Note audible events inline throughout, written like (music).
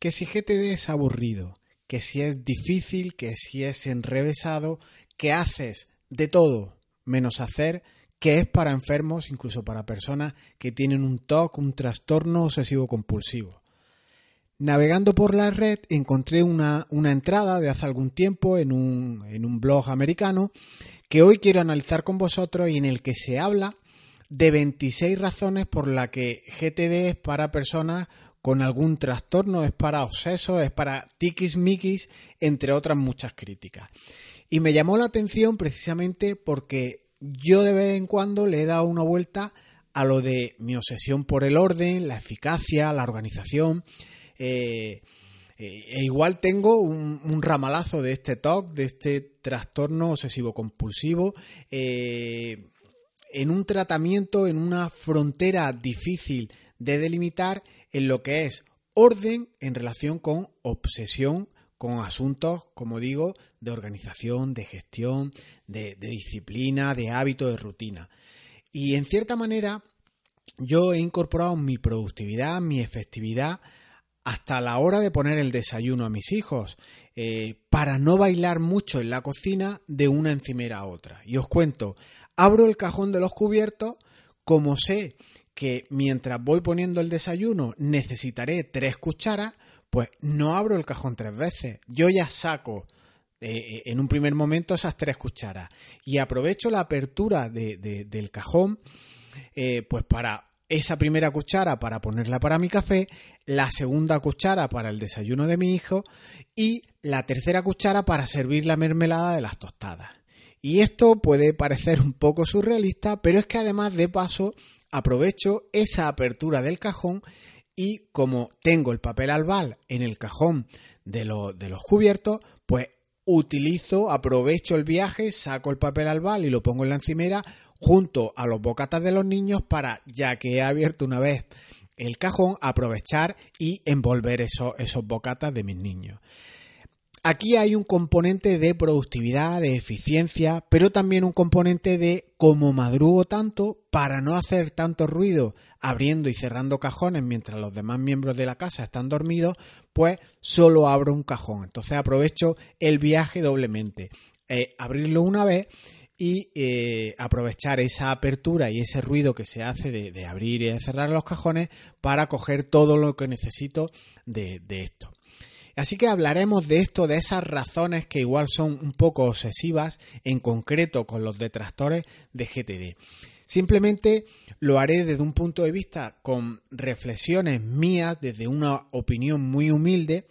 que si GTD es aburrido, que si es difícil, que si es enrevesado, que haces de todo menos hacer, que es para enfermos, incluso para personas que tienen un TOC, un trastorno obsesivo compulsivo. Navegando por la red encontré una, una entrada de hace algún tiempo en un, en un blog americano que hoy quiero analizar con vosotros y en el que se habla de 26 razones por las que GTD es para personas con algún trastorno, es para obsesos, es para tiquismiquis, entre otras muchas críticas. Y me llamó la atención precisamente porque yo de vez en cuando le he dado una vuelta a lo de mi obsesión por el orden, la eficacia, la organización. Eh, eh, e igual tengo un, ramalazo de este TOC, de este trastorno obsesivo compulsivo, eh, en un tratamiento, en una frontera difícil de delimitar en lo que es orden en relación con obsesión con asuntos, como digo, de organización, de gestión, de, disciplina, de hábito, de rutina. Y en cierta manera, yo he incorporado mi productividad, mi efectividad, hasta la hora de poner el desayuno a mis hijos, eh, para no bailar mucho en la cocina de una encimera a otra. Y os cuento, abro el cajón de los cubiertos, como sé que mientras voy poniendo el desayuno necesitaré tres cucharas, pues no abro el cajón tres veces. Yo ya saco eh, eh, en un primer momento esas tres cucharas y aprovecho la apertura del cajón eh, pues para esa primera cuchara para ponerla para mi café, la segunda cuchara para el desayuno de mi hijo y la tercera cuchara para servir la mermelada de las tostadas. Y esto puede parecer un poco surrealista, pero es que además de paso aprovecho esa apertura del cajón y como tengo el papel albal en el cajón de, de los cubiertos, pues utilizo, aprovecho el viaje, saco el papel albal y lo pongo en la encimera junto a los bocatas de los niños para, ya que he abierto una vez el cajón, aprovechar y envolver esos, esos bocatas de mis niños. Aquí hay un componente de productividad, de eficiencia, pero también un componente de como madrugo tanto para no hacer tanto ruido abriendo y cerrando cajones mientras los demás miembros de la casa están dormidos, pues solo abro un cajón. Entonces aprovecho el viaje doblemente. Eh, abrirlo una vez y eh, aprovechar esa apertura y ese ruido que se hace de, abrir y de cerrar los cajones para coger todo lo que necesito de esto. Así que hablaremos de esto, de esas razones que igual son un poco obsesivas, en concreto con los detractores de GTD. Simplemente lo haré desde un punto de vista con reflexiones mías, desde una opinión muy humilde,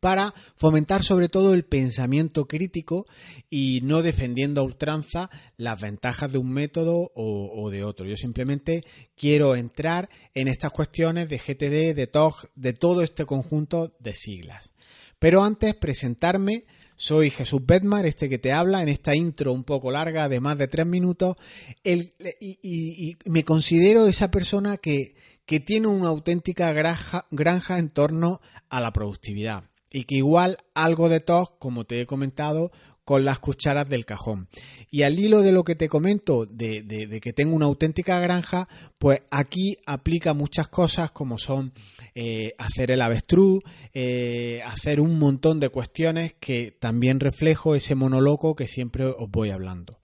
para fomentar sobre todo el pensamiento crítico y no defendiendo a ultranza las ventajas de un método o, de otro. Yo simplemente quiero entrar en estas cuestiones de GTD, de TOG, de todo este conjunto de siglas. Pero antes presentarme, soy Jesús Bedmar, este que te habla, en esta intro un poco larga de más de tres minutos, y, me considero esa persona que, que tiene una auténtica granja, granja en torno a la productividad y que igual algo de TOC, como te he comentado, con las cucharas del cajón. Y al hilo de lo que te comento, de, que tengo una auténtica granja, pues aquí aplica muchas cosas como son eh, hacer el avestruz, eh, hacer un montón de cuestiones que también reflejo ese monoloco que siempre os voy hablando.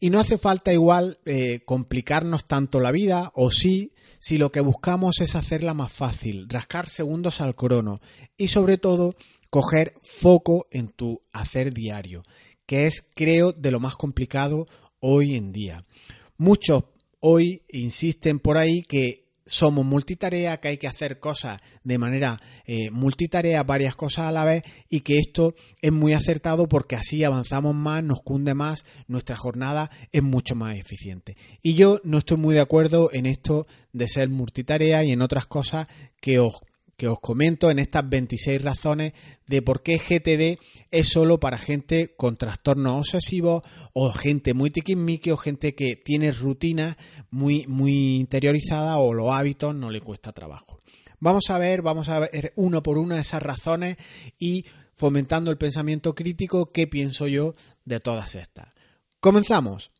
Y no hace falta igual eh, complicarnos tanto la vida, o sí, si lo que buscamos es hacerla más fácil, rascar segundos al crono y sobre todo coger foco en tu hacer diario, que es creo de lo más complicado hoy en día. Muchos hoy insisten por ahí que somos multitarea, que hay que hacer cosas de manera eh, multitarea, varias cosas a la vez, y que esto es muy acertado porque así avanzamos más, nos cunde más, nuestra jornada es mucho más eficiente. Y yo no estoy muy de acuerdo en esto de ser multitarea y en otras cosas que os que os comento en estas 26 razones de por qué GTD es solo para gente con trastornos obsesivos o gente muy tiquismiqui o gente que tiene rutinas muy, muy interiorizadas o los hábitos no le cuesta trabajo. Vamos a ver, vamos a ver uno por una esas razones y fomentando el pensamiento crítico, qué pienso yo de todas estas. Comenzamos.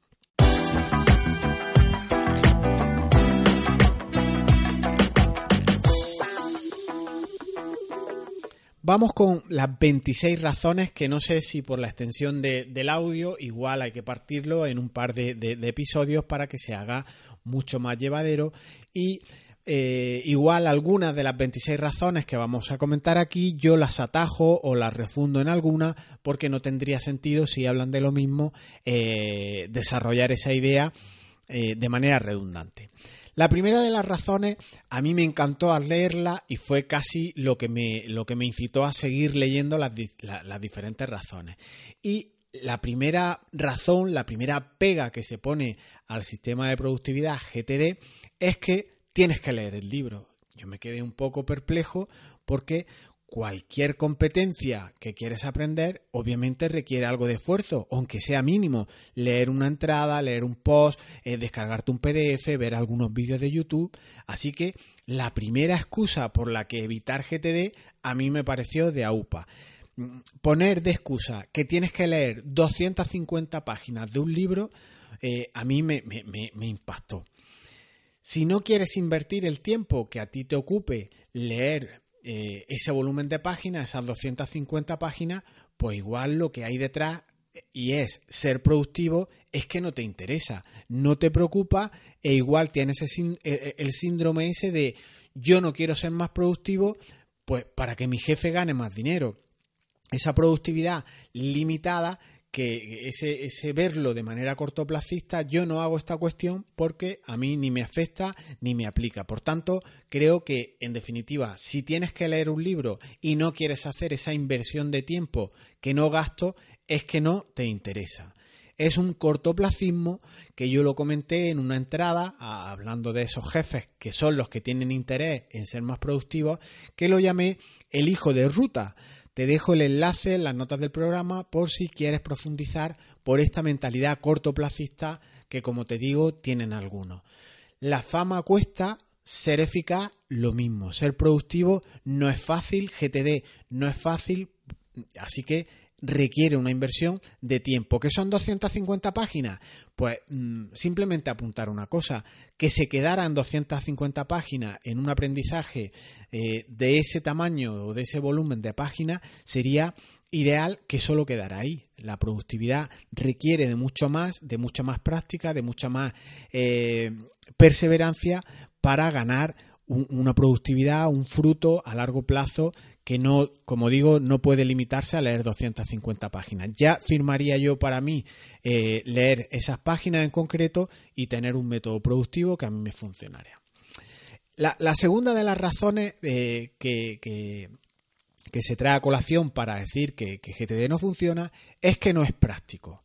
Vamos con las 26 razones que no sé si por la extensión del audio igual hay que partirlo en un par de, episodios para que se haga mucho más llevadero y eh, igual algunas de las 26 razones que vamos a comentar aquí yo las atajo o las refundo en alguna porque no tendría sentido si hablan de lo mismo eh, desarrollar esa idea eh, de manera redundante. La primera de las razones a mí me encantó al leerla y fue casi lo que me, lo que me incitó a seguir leyendo las, las diferentes razones. Y la primera razón, la primera pega que se pone al sistema de productividad GTD es que tienes que leer el libro. Yo me quedé un poco perplejo porque cualquier competencia que quieres aprender obviamente requiere algo de esfuerzo, aunque sea mínimo. Leer una entrada, leer un post, eh, descargarte un PDF, ver algunos vídeos de YouTube. Así que la primera excusa por la que evitar GTD a mí me pareció de AUPA. Mm, poner de excusa que tienes que leer 250 páginas de un libro, eh, a mí me impactó. Si no quieres invertir el tiempo que a ti te ocupe leer eh, ese volumen de páginas, esas 250 páginas, pues igual lo que hay detrás y es ser productivo es que no te interesa, no te preocupa e igual tienes e, e, el síndrome ese de yo no quiero ser más productivo pues para que mi jefe gane más dinero. Esa productividad limitada que ese, ese, verlo de manera cortoplacista, yo no hago esta cuestión porque a mí ni me afecta ni me aplica. Por tanto, creo que, en definitiva, si tienes que leer un libro y no quieres hacer esa inversión de tiempo que no gasto, es que no te interesa. Es un cortoplacismo que yo lo comenté en una entrada, hablando de esos jefes que son los que tienen interés en ser más productivos, que lo llamé el hijo de ruta te dejo el enlace en las notas del programa por si quieres profundizar por esta mentalidad cortoplacista que, como te digo, tienen algunos. La fama cuesta, ser eficaz, lo mismo. Ser productivo no es fácil, GTD no es fácil, así que requiere una inversión de tiempo. ¿Qué son 250 páginas? Pues mm, simplemente apuntar una cosa, que se quedaran 250 páginas en un aprendizaje eh, de ese tamaño o de ese volumen de páginas sería ideal que solo quedara ahí. La productividad requiere de mucho más, de mucha más práctica, de mucha más eh, perseverancia para ganar una productividad, un fruto a largo plazo que no, como digo, no puede limitarse a leer 250 páginas. Ya firmaría yo para mí eh, leer esas páginas en concreto y tener un método productivo que a mí me funcionaría. La, segunda de las razones eh, que, que, se trae a colación para decir que, GTD no funciona es que no es práctico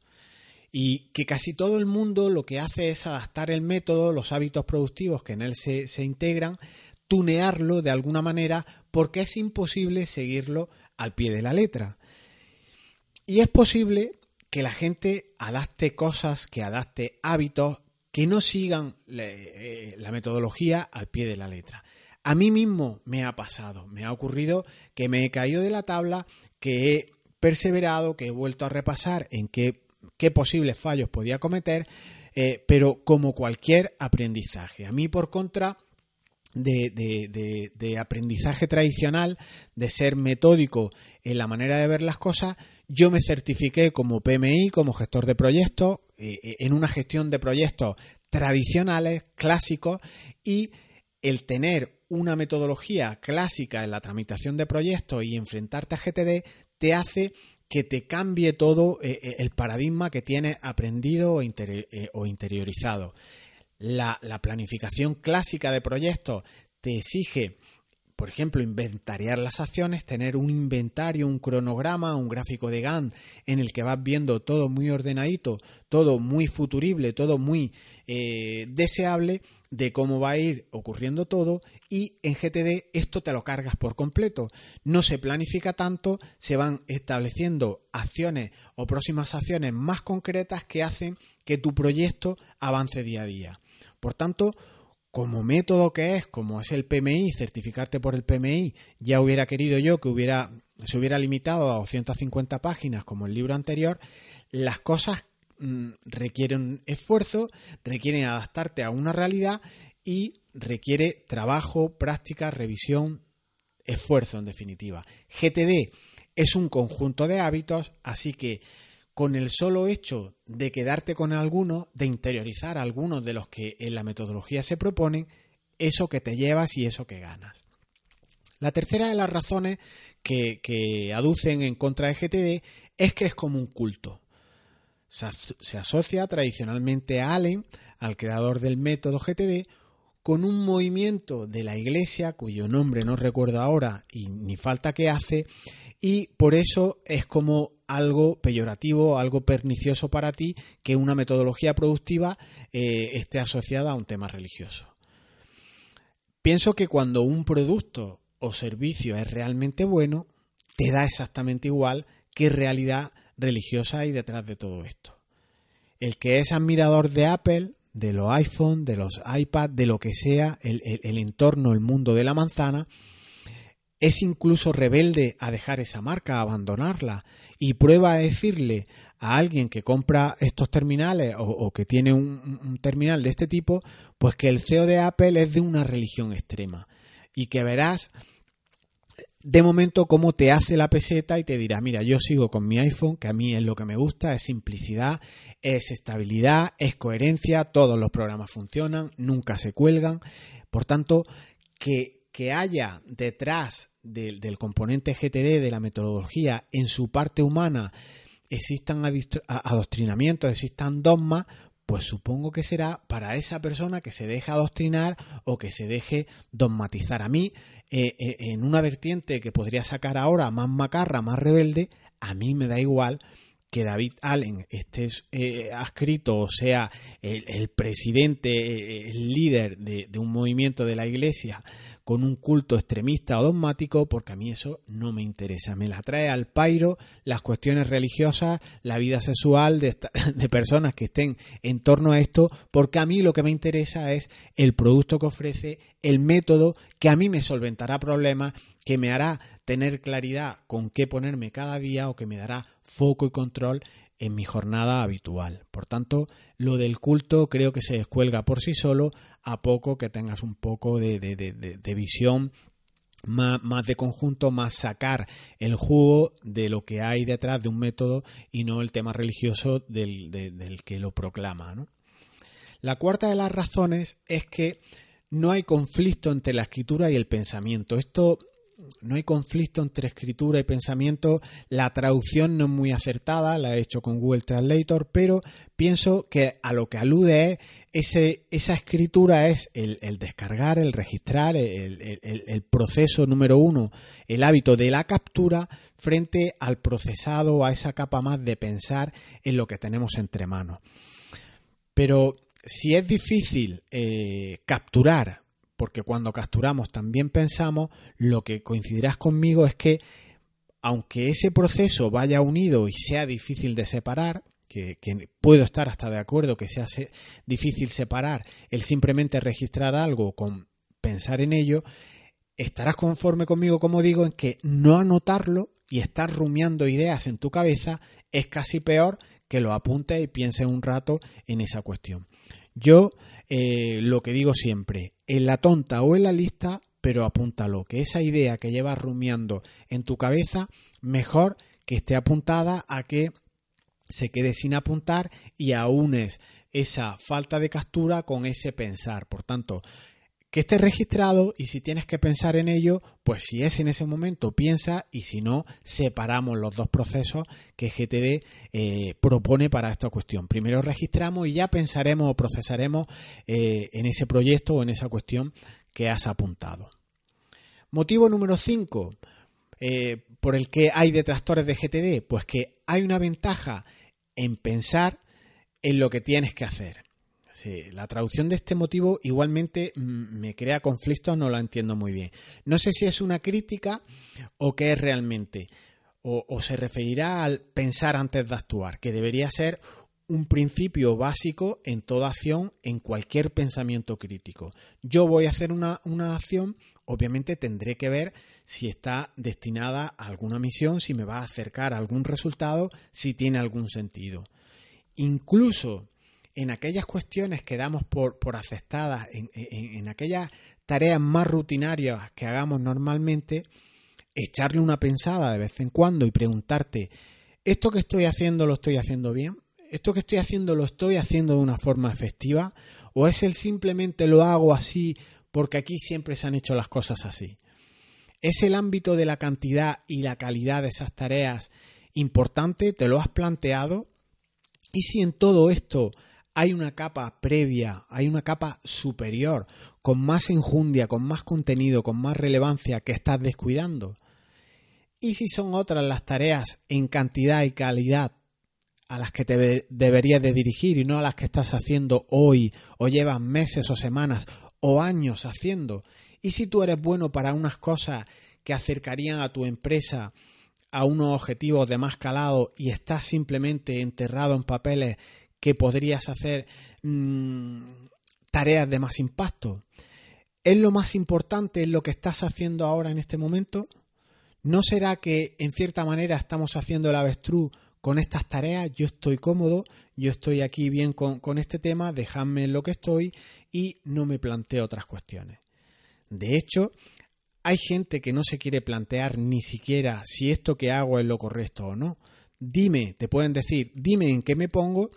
y que casi todo el mundo lo que hace es adaptar el método, los hábitos productivos que en él se, se integran, tunearlo de alguna manera porque es imposible seguirlo al pie de la letra. Y es posible que la gente adapte cosas, que adapte hábitos que no sigan eh, la metodología al pie de la letra. A mí mismo me ha pasado, me ha ocurrido que me he caído de la tabla, que he perseverado, que he vuelto a repasar en qué, qué posibles fallos podía cometer, eh, pero como cualquier aprendizaje. A mí, por contra, de, aprendizaje tradicional, de ser metódico en la manera de ver las cosas, yo me certifiqué como PMI, como gestor de proyectos, eh, eh, en una gestión de proyectos tradicionales, clásicos, y el tener una metodología clásica en la tramitación de proyectos y enfrentarte a GTD te hace que te cambie todo eh, el paradigma que tienes aprendido o interiorizado la, planificación clásica de proyectos te exige por ejemplo, inventariar las acciones, tener un inventario, un cronograma, un gráfico de Gantt en el que vas viendo todo muy ordenadito, todo muy futurible, todo muy eh, deseable de cómo va a ir ocurriendo todo y en GTD esto te lo cargas por completo. No se planifica tanto, se van estableciendo acciones o próximas acciones más concretas que hacen que tu proyecto avance día a día. Por tanto, como método que es, como es el PMI, certificarte por el PMI, ya hubiera querido yo que hubiera, se hubiera limitado a 250 páginas como el libro anterior, las cosas mm, requieren esfuerzo, requieren adaptarte a una realidad y requiere trabajo, práctica, revisión, esfuerzo en definitiva. GTD es un conjunto de hábitos, así que con el solo hecho de quedarte con algunos, de interiorizar algunos de los que en la metodología se proponen, eso que te llevas y eso que ganas. La tercera de las razones que, aducen en contra de GTD es que es como un culto. Se, asocia tradicionalmente a Allen, al creador del método GTD, con un movimiento de la Iglesia, cuyo nombre no recuerdo ahora y ni falta que hace, y por eso es como algo peyorativo, algo pernicioso para ti que una metodología productiva eh, esté asociada a un tema religioso. Pienso que cuando un producto o servicio es realmente bueno, te da exactamente igual qué realidad religiosa hay detrás de todo esto. El que es admirador de Apple, de los iPhone, de los iPad, de lo que sea, el, el entorno, el mundo de la manzana, es incluso rebelde a dejar esa marca, a abandonarla, y prueba a decirle a alguien que compra estos terminales o, que tiene un, terminal de este tipo, pues que el CEO de Apple es de una religión extrema. Y que verás de momento cómo te hace la peseta y te dirá, mira, yo sigo con mi iPhone, que a mí es lo que me gusta, es simplicidad, es estabilidad, es coherencia, todos los programas funcionan, nunca se cuelgan, por tanto, que, que haya detrás del, del componente GTD, de la metodología, en su parte humana, existan adoctrinamientos, existan dogmas, pues supongo que será para esa persona que se deja adoctrinar o que se deje dogmatizar. A mí, eh, eh, en una vertiente que podría sacar ahora más macarra, más rebelde, a mí me da igual que David Allen esté eh, adscrito o sea el, presidente, el líder de, un movimiento de la iglesia con un culto extremista o dogmático, porque a mí eso no me interesa. Me la trae al pairo las cuestiones religiosas, la vida sexual de, (laughs) de personas que estén en torno a esto, porque a mí lo que me interesa es el producto que ofrece, el método que a mí me solventará problemas, que me hará tener claridad con qué ponerme cada día o que me dará foco y control en mi jornada habitual. Por tanto, lo del culto creo que se descuelga por sí solo a poco que tengas un poco de, visión más, de conjunto, más sacar el jugo de lo que hay detrás de un método y no el tema religioso del, del que lo proclama. La cuarta de las razones es que no hay conflicto entre la escritura y el pensamiento. Esto no hay conflicto entre escritura y pensamiento. La traducción no es muy acertada, la he hecho con Google Translator, pero pienso que a lo que alude es esa escritura es el, descargar, el registrar, el, proceso número uno, el hábito de la captura frente al procesado, a esa capa más de pensar en lo que tenemos entre manos. Pero si es difícil eh, capturar porque cuando capturamos también pensamos, lo que coincidirás conmigo es que aunque ese proceso vaya unido y sea difícil de separar, que, puedo estar hasta de acuerdo que sea difícil separar el simplemente registrar algo con pensar en ello, estarás conforme conmigo, como digo, en que no anotarlo y estar rumiando ideas en tu cabeza es casi peor que lo apuntes y pienses un rato en esa cuestión. Yo eh, lo que digo siempre, en la tonta o en la lista, pero apúntalo, que esa idea que llevas rumiando en tu cabeza, mejor que esté apuntada a que se quede sin apuntar y aunes esa falta de captura con ese pensar. Por tanto, que esté registrado y si tienes que pensar en ello, pues si es en ese momento, piensa y si no, separamos los dos procesos que GTD eh, propone para esta cuestión. Primero registramos y ya pensaremos o procesaremos eh, en ese proyecto o en esa cuestión que has apuntado. Motivo número 5 eh, por el que hay detractores de GTD, pues que hay una ventaja en pensar en lo que tienes que hacer. Sí, la traducción de este motivo igualmente mm, me crea conflictos, no la entiendo muy bien. No sé si es una crítica o qué es realmente. O, se referirá al pensar antes de actuar, que debería ser un principio básico en toda acción, en cualquier pensamiento crítico. Yo voy a hacer una, una acción, obviamente tendré que ver si está destinada a alguna misión, si me va a acercar a algún resultado, si tiene algún sentido. Incluso en aquellas cuestiones que damos por, por aceptadas, en, en aquellas tareas más rutinarias que hagamos normalmente, echarle una pensada de vez en cuando y preguntarte, ¿esto que estoy haciendo lo estoy haciendo bien? ¿Esto que estoy haciendo lo estoy haciendo de una forma efectiva? ¿O es el simplemente lo hago así porque aquí siempre se han hecho las cosas así? ¿Es el ámbito de la cantidad y la calidad de esas tareas importante? ¿Te lo has planteado? ¿Y si en todo esto hay una capa previa, hay una capa superior, con más enjundia, con más contenido, con más relevancia que estás descuidando? ¿Y si son otras las tareas en cantidad y calidad a las que te deberías de dirigir y no a las que estás haciendo hoy o llevas meses o semanas o años haciendo? ¿Y si tú eres bueno para unas cosas que acercarían a tu empresa a unos objetivos de más calado y estás simplemente enterrado en papeles que podrías hacer mmm, tareas de más impacto? ¿Es lo más importante lo que estás haciendo ahora en este momento? ¿No será que en cierta manera estamos haciendo el avestruz con estas tareas? Yo estoy cómodo, yo estoy aquí bien con, con este tema, dejadme en lo que estoy y no me planteo otras cuestiones. De hecho, hay gente que no se quiere plantear ni siquiera si esto que hago es lo correcto o no. Dime, te pueden decir, dime en qué me pongo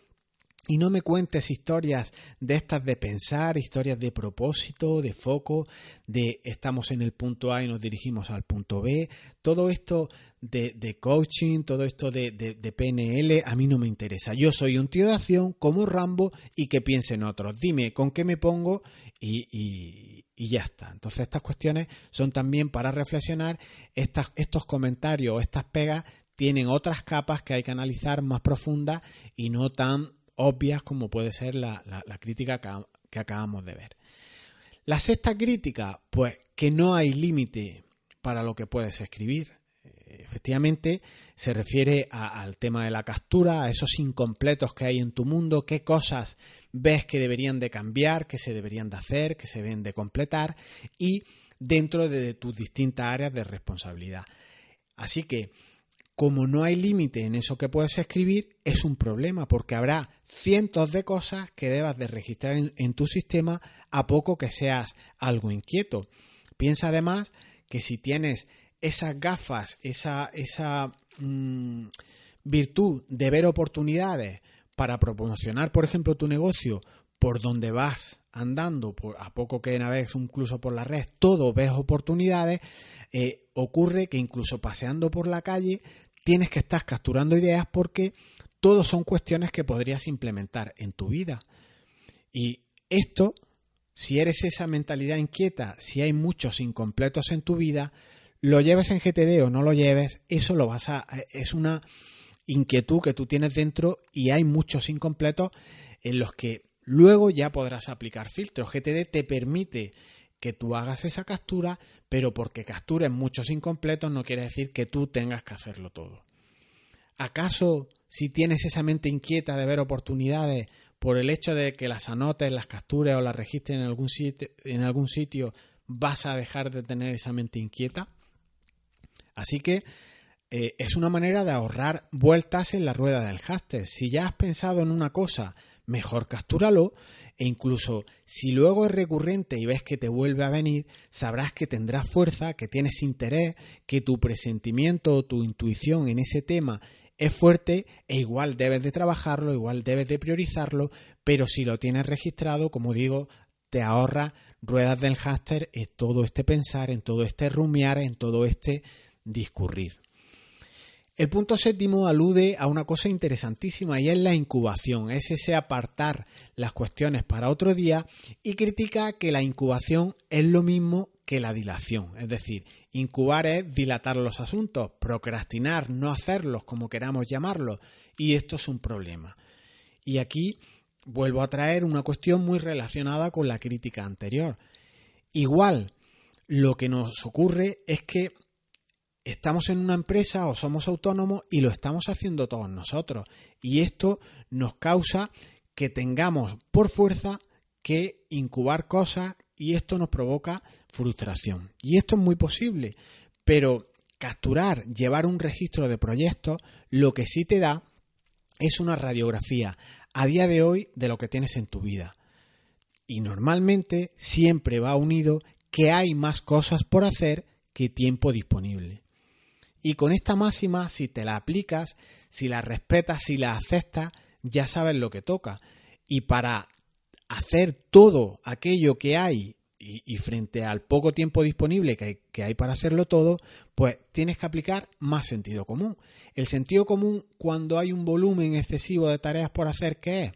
y no me cuentes historias de estas de pensar, historias de propósito, de foco, de estamos en el punto A y nos dirigimos al punto B. Todo esto de, de coaching, todo esto de, de, PNL, a mí no me interesa. Yo soy un tío de acción como Rambo y que piensen otros. Dime con qué me pongo y, y, y ya está. Entonces estas cuestiones son también para reflexionar. Estas, estos comentarios o estas pegas tienen otras capas que hay que analizar más profundas y no tan obvias como puede ser la, la, crítica que, acabamos de ver. La sexta crítica, pues que no hay límite para lo que puedes escribir. Eh, efectivamente, se refiere al tema de la captura, a esos incompletos que hay en tu mundo, qué cosas ves que deberían de cambiar, que se deberían de hacer, que se deben de completar y dentro de tus distintas áreas de responsabilidad. Así que como no hay límite en eso que puedes escribir, es un problema porque habrá cientos de cosas que debas de registrar en, tu sistema a poco que seas algo inquieto. Piensa además que si tienes esas gafas, esa, esa mmm, virtud de ver oportunidades para promocionar, por ejemplo, tu negocio por donde vas andando, a poco que navegues incluso por la red, todo ves oportunidades, eh, ocurre que incluso paseando por la calle tienes que estar capturando ideas porque todos son cuestiones que podrías implementar en tu vida. Y esto, si eres esa mentalidad inquieta, si hay muchos incompletos en tu vida, lo lleves en GTD o no lo lleves, eso lo vas a es una inquietud que tú tienes dentro y hay muchos incompletos en los que luego ya podrás aplicar filtros. GTD te permite que tú hagas esa captura, pero porque captures muchos incompletos no quiere decir que tú tengas que hacerlo todo. ¿Acaso si tienes esa mente inquieta de ver oportunidades por el hecho de que las anotes, las captures o las registres en algún sitio, vas a dejar de tener esa mente inquieta? Así que eh, es una manera de ahorrar vueltas en la rueda del háster. Si ya has pensado en una cosa mejor captúralo e incluso si luego es recurrente y ves que te vuelve a venir, sabrás que tendrás fuerza, que tienes interés, que tu presentimiento o tu intuición en ese tema es fuerte e igual debes de trabajarlo, igual debes de priorizarlo, pero si lo tienes registrado, como digo, te ahorra ruedas del háster en todo este pensar, en todo este rumiar, en todo este discurrir. El punto séptimo alude a una cosa interesantísima y es la incubación, es ese apartar las cuestiones para otro día y critica que la incubación es lo mismo que la dilación, es decir, incubar es dilatar los asuntos, procrastinar, no hacerlos como queramos llamarlos y esto es un problema. Y aquí vuelvo a traer una cuestión muy relacionada con la crítica anterior. Igual, lo que nos ocurre es que estamos en una empresa o somos autónomos y lo estamos haciendo todos nosotros. Y esto nos causa que tengamos por fuerza que incubar cosas y esto nos provoca frustración. Y esto es muy posible, pero capturar, llevar un registro de proyectos, lo que sí te da es una radiografía a día de hoy de lo que tienes en tu vida. Y normalmente siempre va unido que hay más cosas por hacer que tiempo disponible. Y con esta máxima, si te la aplicas, si la respetas, si la aceptas, ya sabes lo que toca. Y para hacer todo aquello que hay y, frente al poco tiempo disponible que hay, que hay, para hacerlo todo, pues tienes que aplicar más sentido común. El sentido común cuando hay un volumen excesivo de tareas por hacer, ¿qué es?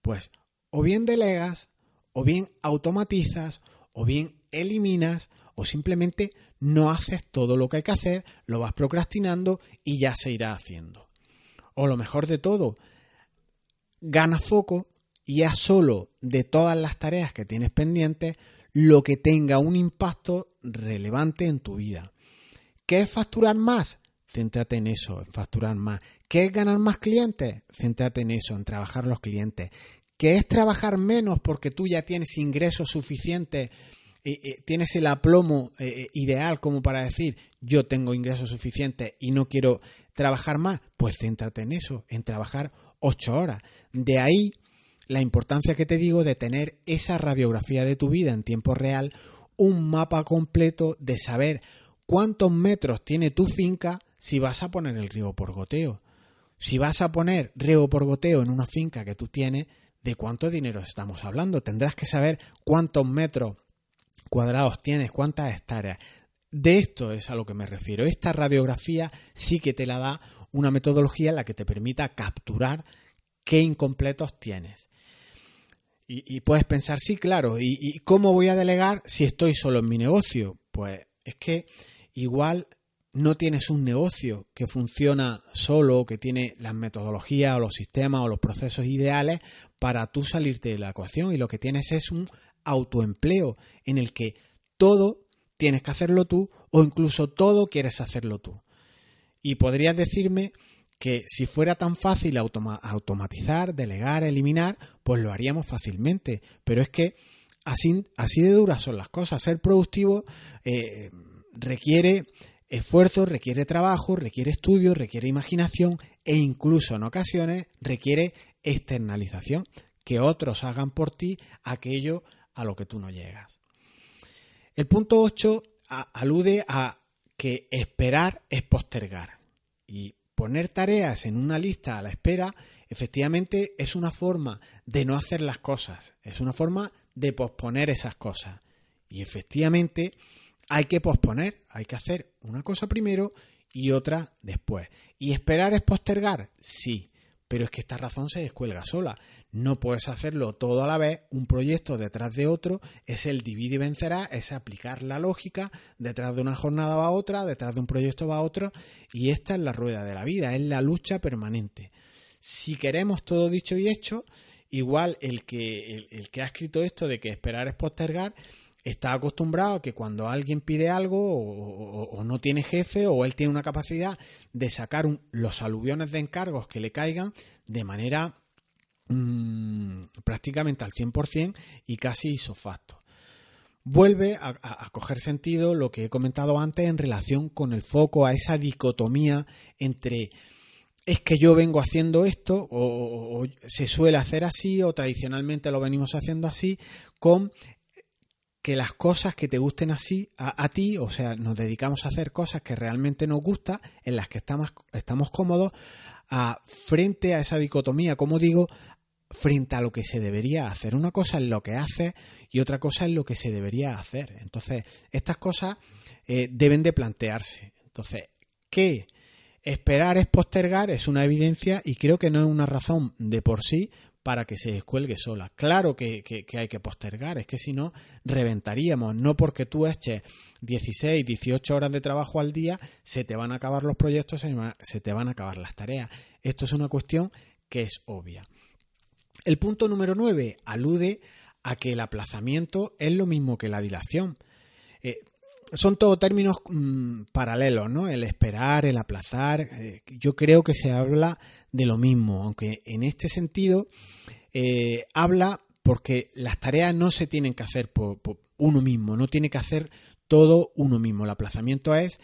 Pues o bien delegas, o bien automatizas, o bien eliminas, o simplemente no haces todo lo que hay que hacer, lo vas procrastinando y ya se irá haciendo. O lo mejor de todo, gana foco y haz solo de todas las tareas que tienes pendientes lo que tenga un impacto relevante en tu vida. ¿Qué es facturar más? Céntrate en eso, en facturar más. ¿Qué es ganar más clientes? Céntrate en eso, en trabajar los clientes. ¿Qué es trabajar menos porque tú ya tienes ingresos suficientes tienes el aplomo eh, eh, ideal como para decir yo tengo ingresos suficientes y no quiero trabajar más, pues céntrate en eso, en trabajar ocho horas. De ahí la importancia que te digo de tener esa radiografía de tu vida en tiempo real, un mapa completo de saber cuántos metros tiene tu finca si vas a poner el riego por goteo. Si vas a poner riego por goteo en una finca que tú tienes, ¿de cuánto dinero estamos hablando? Tendrás que saber cuántos metros cuadrados tienes, cuántas hectáreas. De esto es a lo que me refiero. Esta radiografía sí que te la da una metodología en la que te permita capturar qué incompletos tienes. Y, puedes pensar, sí, claro, ¿y, ¿y, cómo voy a delegar si estoy solo en mi negocio? Pues es que igual no tienes un negocio que funciona solo, que tiene las metodologías o los sistemas o los procesos ideales para tú salirte de la ecuación y lo que tienes es un autoempleo en el que todo tienes que hacerlo tú o incluso todo quieres hacerlo tú. Y podrías decirme que si fuera tan fácil automatizar, delegar, eliminar, pues lo haríamos fácilmente. Pero es que así, así de duras son las cosas. Ser productivo eh, requiere esfuerzo, requiere trabajo, requiere estudio, requiere imaginación e incluso en ocasiones requiere externalización, que otros hagan por ti aquello a lo que tú no llegas. El punto 8 alude a que esperar es postergar. Y poner tareas en una lista a la espera, efectivamente, es una forma de no hacer las cosas, es una forma de posponer esas cosas. Y efectivamente, hay que posponer, hay que hacer una cosa primero y otra después. ¿Y esperar es postergar? Sí, pero es que esta razón se descuelga sola. No puedes hacerlo todo a la vez, un proyecto detrás de otro, es el divide y vencerá, es aplicar la lógica, detrás de una jornada va otra, detrás de un proyecto va otro, y esta es la rueda de la vida, es la lucha permanente. Si queremos todo dicho y hecho, igual el que, el, que ha escrito esto de que esperar es postergar, está acostumbrado a que cuando alguien pide algo o, no tiene jefe o él tiene una capacidad de sacar los aluviones de encargos que le caigan de manera Mm, prácticamente al 100% y casi isofacto. Vuelve a, coger sentido lo que he comentado antes en relación con el foco a esa dicotomía entre es que yo vengo haciendo esto o, se suele hacer así o tradicionalmente lo venimos haciendo así con que las cosas que te gusten así a, ti, o sea, nos dedicamos a hacer cosas que realmente nos gusta, en las que estamos, estamos cómodos, frente a esa dicotomía, como digo, frente a lo que se debería hacer. Una cosa es lo que hace y otra cosa es lo que se debería hacer. Entonces, estas cosas eh, deben de plantearse. Entonces, ¿qué? Esperar es postergar es una evidencia y creo que no es una razón de por sí para que se descuelgue sola. Claro que, hay que postergar, es que si no, reventaríamos. No porque tú eches 16, 18 horas de trabajo al día, se te van a acabar los proyectos, se te van a acabar las tareas. Esto es una cuestión que es obvia. El punto número 9 alude a que el aplazamiento es lo mismo que la dilación. Eh, son todos términos mm, paralelos, ¿no? El esperar, el aplazar. Eh, yo creo que se habla de lo mismo, aunque en este sentido eh, habla porque las tareas no se tienen que hacer por, uno mismo, no tiene que hacer todo uno mismo. El aplazamiento es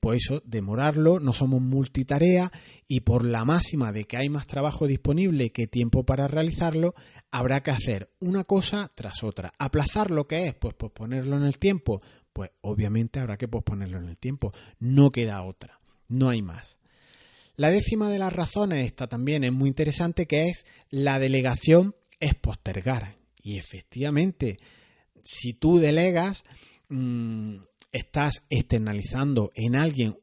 pues eso, demorarlo, no somos multitarea y por la máxima de que hay más trabajo disponible que tiempo para realizarlo, habrá que hacer una cosa tras otra. Aplazar lo que es, pues posponerlo en el tiempo, pues obviamente habrá que posponerlo en el tiempo. No queda otra, no hay más. La décima de las razones, esta también es muy interesante, que es la delegación es postergar. Y efectivamente, si tú delegas, mm, estás externalizando en alguien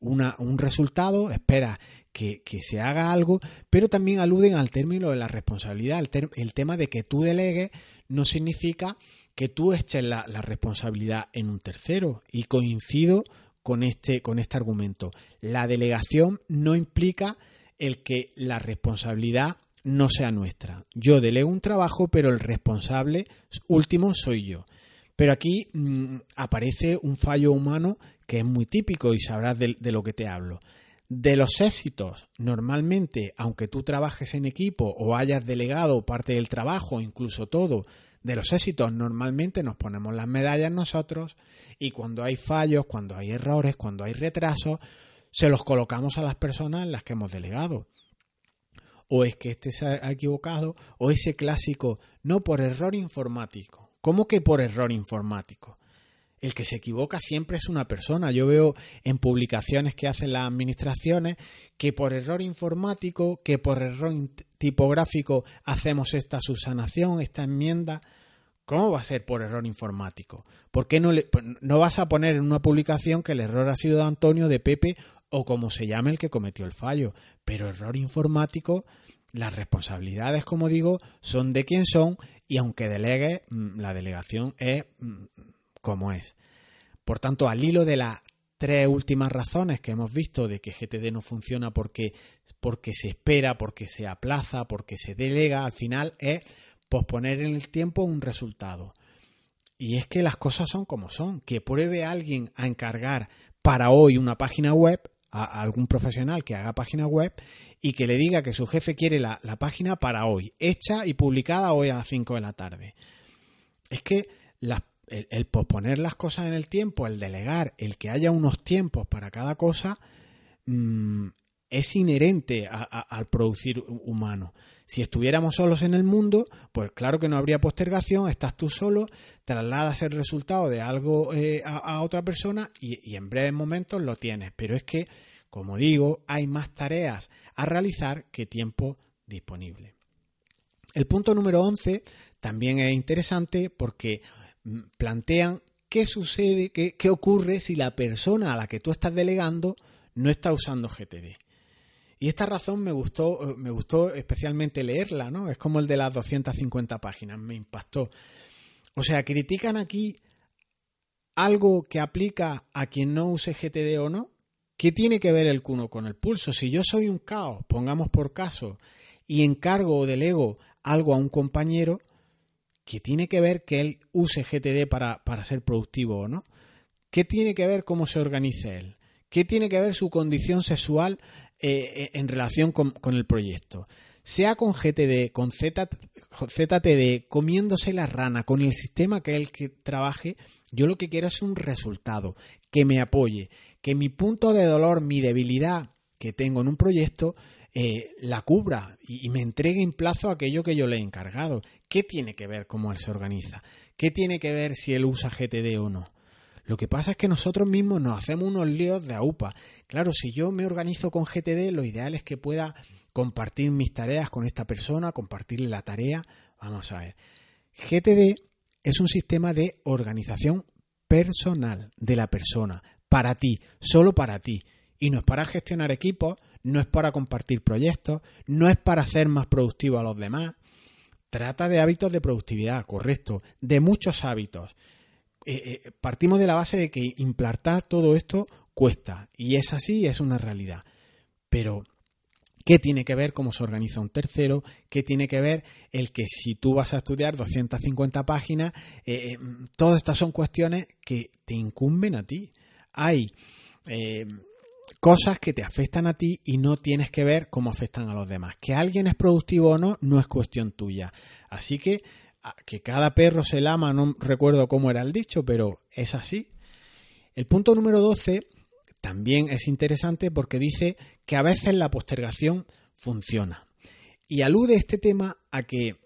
un, resultado, esperas que, se haga algo, pero también aluden al término de la responsabilidad. El, tema de que tú delegues no significa que tú eches la, responsabilidad en un tercero. Y coincido con este, con este argumento. La delegación no implica el que la responsabilidad no sea nuestra. Yo delego un trabajo, pero el responsable último soy yo. Pero aquí mm, aparece un fallo humano que es muy típico y sabrás de, lo que te hablo. De los éxitos, normalmente, aunque tú trabajes en equipo o hayas delegado parte del trabajo, incluso todo, de los éxitos normalmente nos ponemos las medallas nosotros y cuando hay fallos, cuando hay errores, cuando hay retrasos, se los colocamos a las personas las que hemos delegado o es que este se ha equivocado, o ese clásico, no por error informático. ¿Cómo que por error informático? El que se equivoca siempre es una persona. Yo veo en publicaciones que hacen las administraciones que por error informático, que por error tipográfico hacemos esta subsanación, esta enmienda. ¿Cómo va a ser por error informático? ¿Por qué no, le, pues, no vas a poner en una publicación que el error ha sido de Antonio, de Pepe o como se llame el que cometió el fallo? Pero error informático, las responsabilidades, como digo, son de quien son y aunque delegue, mm, la delegación es mm, como es. Por tanto, al hilo de las tres últimas razones que hemos visto de que GTD no funciona porque, porque se espera, porque se aplaza, porque se delega, al final es posponer en el tiempo un resultado. Y es que las cosas son como son. Que pruebe alguien a encargar para hoy una página web a, algún profesional que haga página web y que le diga que su jefe quiere la, página para hoy, hecha y publicada hoy a las 5 de la tarde. Es que el, posponer las cosas en el tiempo, el delegar, el que haya unos tiempos para cada cosa, mm, es inherente al producir humano. Si estuviéramos solos en el mundo, pues claro que no habría postergación, estás tú solo, trasladas el resultado de algo eh, a, otra persona y, y en breves momentos lo tienes. Pero es que, como digo, hay más tareas a realizar que tiempo disponible. El punto número 11 también es interesante porque plantean qué sucede, qué, qué ocurre si la persona a la que tú estás delegando no está usando GTD. Y esta razón me gustó, eh, me gustó especialmente leerla, ¿no? Es como el de las 250 páginas, me impactó. O sea, critican aquí algo que aplica a quien no use GTD o no. ¿Qué tiene que ver el cuno con el pulso? Si yo soy un caos, pongamos por caso, y encargo o delego algo a un compañero, ¿qué tiene que ver que él use GTD para, para ser productivo o no? ¿Qué tiene que ver cómo se organice él? ¿Qué tiene que ver su condición sexual eh, en relación con, el proyecto. Sea con GTD, con ZTD, comiéndose la rana, con el sistema que él que trabaje, yo lo que quiero es un resultado, que me apoye, que mi punto de dolor, mi debilidad que tengo en un proyecto, eh, la cubra y, me entregue en plazo aquello que yo le he encargado. ¿Qué tiene que ver cómo él se organiza? ¿Qué tiene que ver si él usa GTD o no? Lo que pasa es que nosotros mismos nos hacemos unos líos de AUPA. Claro, si yo me organizo con GTD, lo ideal es que pueda compartir mis tareas con esta persona, compartirle la tarea. Vamos a ver. GTD es un sistema de organización personal de la persona, para ti, solo para ti. Y no es para gestionar equipos, no es para compartir proyectos, no es para hacer más productivo a los demás. Trata de hábitos de productividad, correcto, de muchos hábitos. Eh, eh, partimos de la base de que implantar todo esto cuesta. Y es así, es una realidad. Pero, ¿qué tiene que ver cómo se organiza un tercero? ¿Qué tiene que ver el que si tú vas a estudiar 250 páginas, eh, todas estas son cuestiones que te incumben a ti? Hay cosas que te afectan a ti y no tienes que ver cómo afectan a los demás. Que alguien es productivo o no, no es cuestión tuya. Así que que cada perro se lama, no recuerdo cómo era el dicho, pero es así. El punto número 12 también es interesante porque dice que a veces la postergación funciona. Y alude este tema a que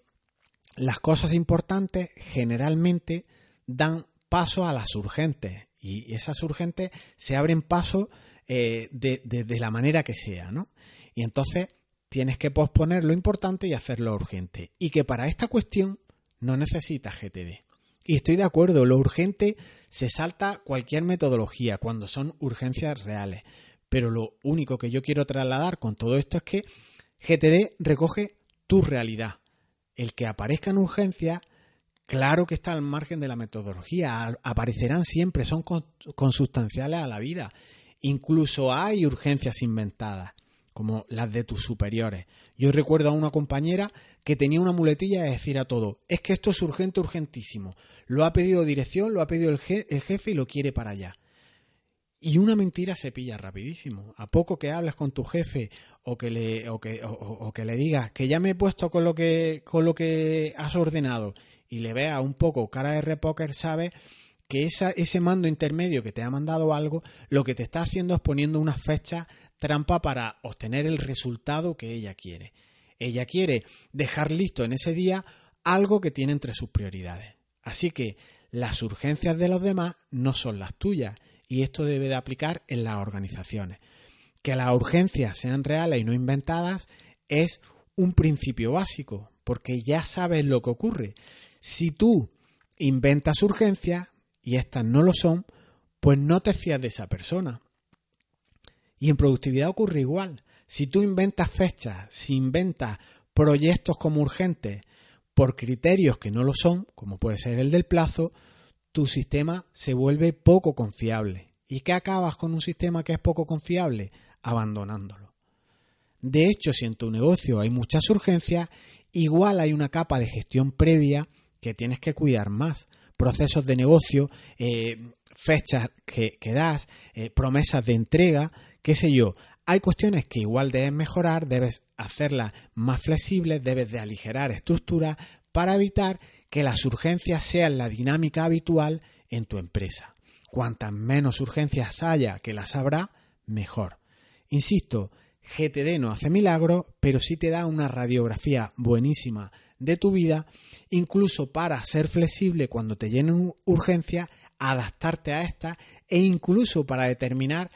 las cosas importantes generalmente dan paso a las urgentes y esas urgentes se abren paso eh, de, la manera que sea, ¿no? Y entonces tienes que posponer lo importante y hacerlo urgente. Y que para esta cuestión no necesitas GTD. Y estoy de acuerdo, lo urgente se salta cualquier metodología cuando son urgencias reales. Pero lo único que yo quiero trasladar con todo esto es que GTD recoge tu realidad. El que aparezca en urgencia, claro que está al margen de la metodología, aparecerán siempre, son consustanciales a la vida. Incluso hay urgencias inventadas, como las de tus superiores. Yo recuerdo a una compañera que tenía una muletilla de decir a todo, es que esto es urgente, urgentísimo. Lo ha pedido dirección, lo ha pedido el, jefe y lo quiere para allá. Y una mentira se pilla rapidísimo. A poco que hables con tu jefe o que le, o que, o, que le digas que ya me he puesto con lo que, con lo que has ordenado y le vea un poco cara de repoker, sabe que ese mando intermedio que te ha mandado algo, lo que te está haciendo es poniendo una fecha trampa para obtener el resultado que ella quiere. Ella quiere dejar listo en ese día algo que tiene entre sus prioridades. Así que las urgencias de los demás no son las tuyas y esto debe de aplicar en las organizaciones. Que las urgencias sean reales y no inventadas es un principio básico, porque ya sabes lo que ocurre. Si tú inventas urgencias, y estas no lo son, pues no te fías de esa persona. Y en productividad ocurre igual. Si tú inventas fechas, si inventas proyectos como urgentes por criterios que no lo son, como puede ser el del plazo, tu sistema se vuelve poco confiable. ¿Y qué acabas con un sistema que es poco confiable? Abandonándolo. De hecho, si en tu negocio hay muchas urgencias, igual hay una capa de gestión previa que tienes que cuidar más, procesos de negocio, eh, fechas que, das, eh, promesas de entrega, qué sé yo. Hay cuestiones que igual debes mejorar, debes hacerlas más flexibles, debes de aligerar estructuras para evitar que las urgencias sean la dinámica habitual en tu empresa. Cuantas menos urgencias haya que las habrá, mejor. Insisto, GTD no hace milagro, pero sí te da una radiografía buenísima de tu vida, incluso para ser flexible cuando te llenen urgencia, adaptarte a esta e incluso para determinar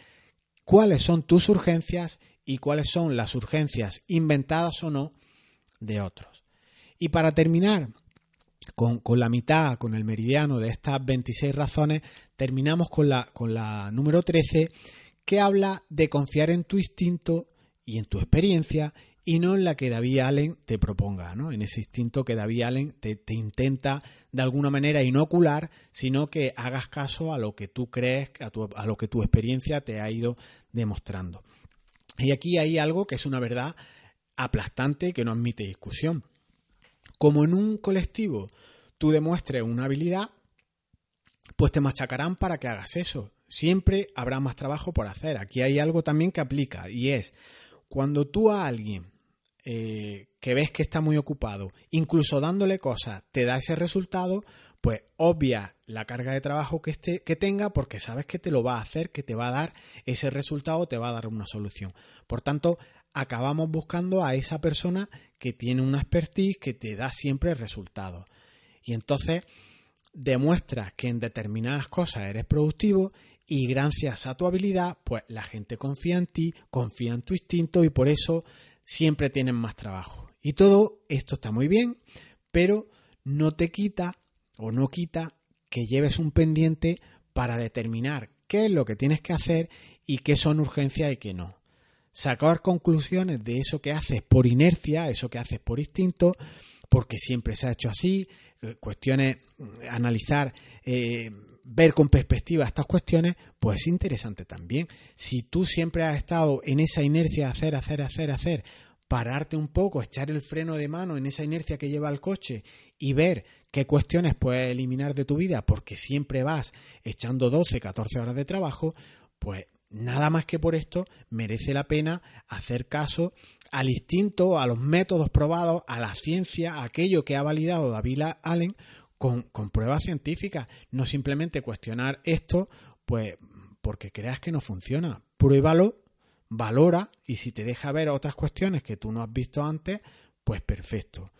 cuáles son tus urgencias y cuáles son las urgencias inventadas o no de otros. Y para terminar con, la mitad, con el meridiano de estas 26 razones, terminamos con la, con la número 13 que habla de confiar en tu instinto y en tu experiencia y no en la que David Allen te proponga, ¿no? En ese instinto que David Allen te, intenta de alguna manera inocular, sino que hagas caso a lo que tú crees, a, a lo que tu experiencia te ha ido demostrando. Y aquí hay algo que es una verdad aplastante que no admite discusión. Como en un colectivo tú demuestres una habilidad, pues te machacarán para que hagas eso. Siempre habrá más trabajo por hacer. Aquí hay algo también que aplica y es cuando tú a alguien eh, que ves que está muy ocupado, incluso dándole cosas, te da ese resultado, pues obvia la carga de trabajo que, esté, que tenga porque sabes que te lo va a hacer, que te va a dar ese resultado, te va a dar una solución. Por tanto, acabamos buscando a esa persona que tiene una expertise que te da siempre resultados. Y entonces demuestras que en determinadas cosas eres productivo y gracias a tu habilidad, pues la gente confía en ti, confía en tu instinto y por eso siempre tienen más trabajo. Y todo esto está muy bien, pero no te quita o no quita que lleves un pendiente para determinar qué es lo que tienes que hacer y qué son urgencias y qué no. Sacar conclusiones de eso que haces por inercia, eso que haces por instinto, porque siempre se ha hecho así, eh, cuestiones, analizar, eh, ver con perspectiva estas cuestiones, pues es interesante también. Si tú siempre has estado en esa inercia de hacer, hacer, hacer, hacer, pararte un poco, echar el freno de mano en esa inercia que lleva el coche y ver qué cuestiones puedes eliminar de tu vida porque siempre vas echando 12, 14 horas de trabajo, pues nada más que por esto merece la pena hacer caso al instinto, a los métodos probados, a la ciencia, a aquello que ha validado David Allen con, pruebas científicas, no simplemente cuestionar esto, pues porque creas que no funciona, pruébalo, valora y si te deja ver otras cuestiones que tú no has visto antes, pues perfecto.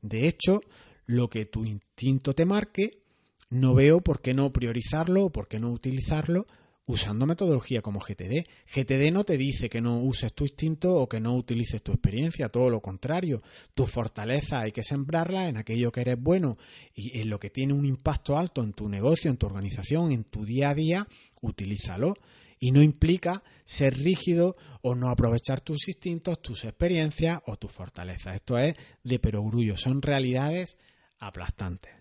De hecho, lo que tu instinto te marque, no veo por qué no priorizarlo o por qué no utilizarlo usando metodología como GTD. GTD no te dice que no uses tu instinto o que no utilices tu experiencia, todo lo contrario. Tu fortaleza hay que sembrarla en aquello que eres bueno y en lo que tiene un impacto alto en tu negocio, en tu organización, en tu día a día, utilízalo. Y no implica ser rígido o no aprovechar tus instintos, tus experiencias o tus fortalezas. Esto es de perogrullo, son realidades aplastantes.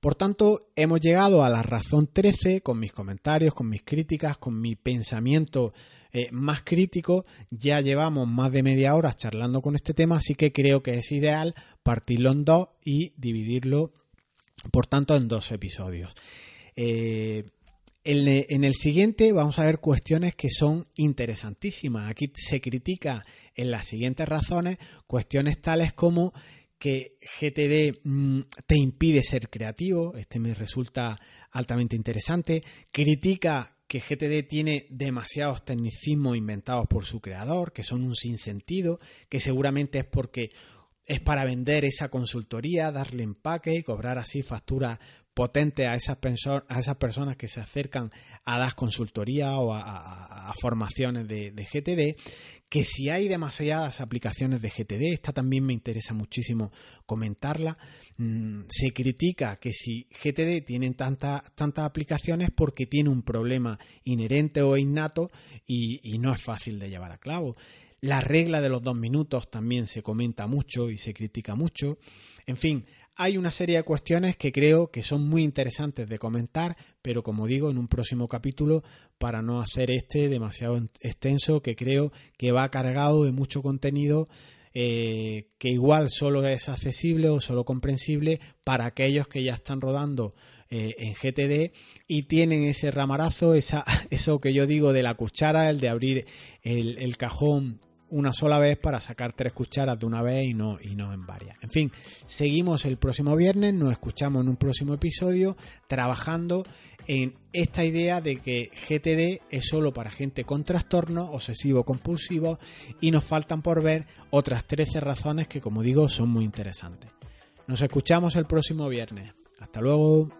Por tanto, hemos llegado a la razón 13 con mis comentarios, con mis críticas, con mi pensamiento eh, más crítico. Ya llevamos más de media hora charlando con este tema, así que creo que es ideal partirlo en dos y dividirlo, por tanto, en dos episodios. Eh, en, el siguiente vamos a ver cuestiones que son interesantísimas. Aquí se critica en las siguientes razones cuestiones tales como que GTD mm, te impide ser creativo, este me resulta altamente interesante, critica que GTD tiene demasiados tecnicismos inventados por su creador, que son un sinsentido, que seguramente es porque es para vender esa consultoría, darle empaque y cobrar así facturas potentes a esas, a esas personas que se acercan a dar consultoría o a, formaciones de, GTD, que si hay demasiadas aplicaciones de GTD, esta también me interesa muchísimo comentarla, mm, se critica que si GTD tiene tantas tantas aplicaciones porque tiene un problema inherente o innato y, y no es fácil de llevar a cabo. La regla de los dos minutos también se comenta mucho y se critica mucho. En fin, hay una serie de cuestiones que creo que son muy interesantes de comentar, pero como digo, en un próximo capítulo, para no hacer este demasiado extenso, que creo que va cargado de mucho contenido eh, que igual solo es accesible o solo comprensible para aquellos que ya están rodando eh, en GTD y tienen ese ramarazo, (laughs) eso que yo digo de la cuchara, el de abrir el cajón una sola vez para sacar tres cucharas de una vez y no, y no en varias. En fin, seguimos el próximo viernes, nos escuchamos en un próximo episodio trabajando en esta idea de que GTD es solo para gente con trastorno obsesivo compulsivo y nos faltan por ver otras 13 razones que como digo son muy interesantes. Nos escuchamos el próximo viernes. Hasta luego.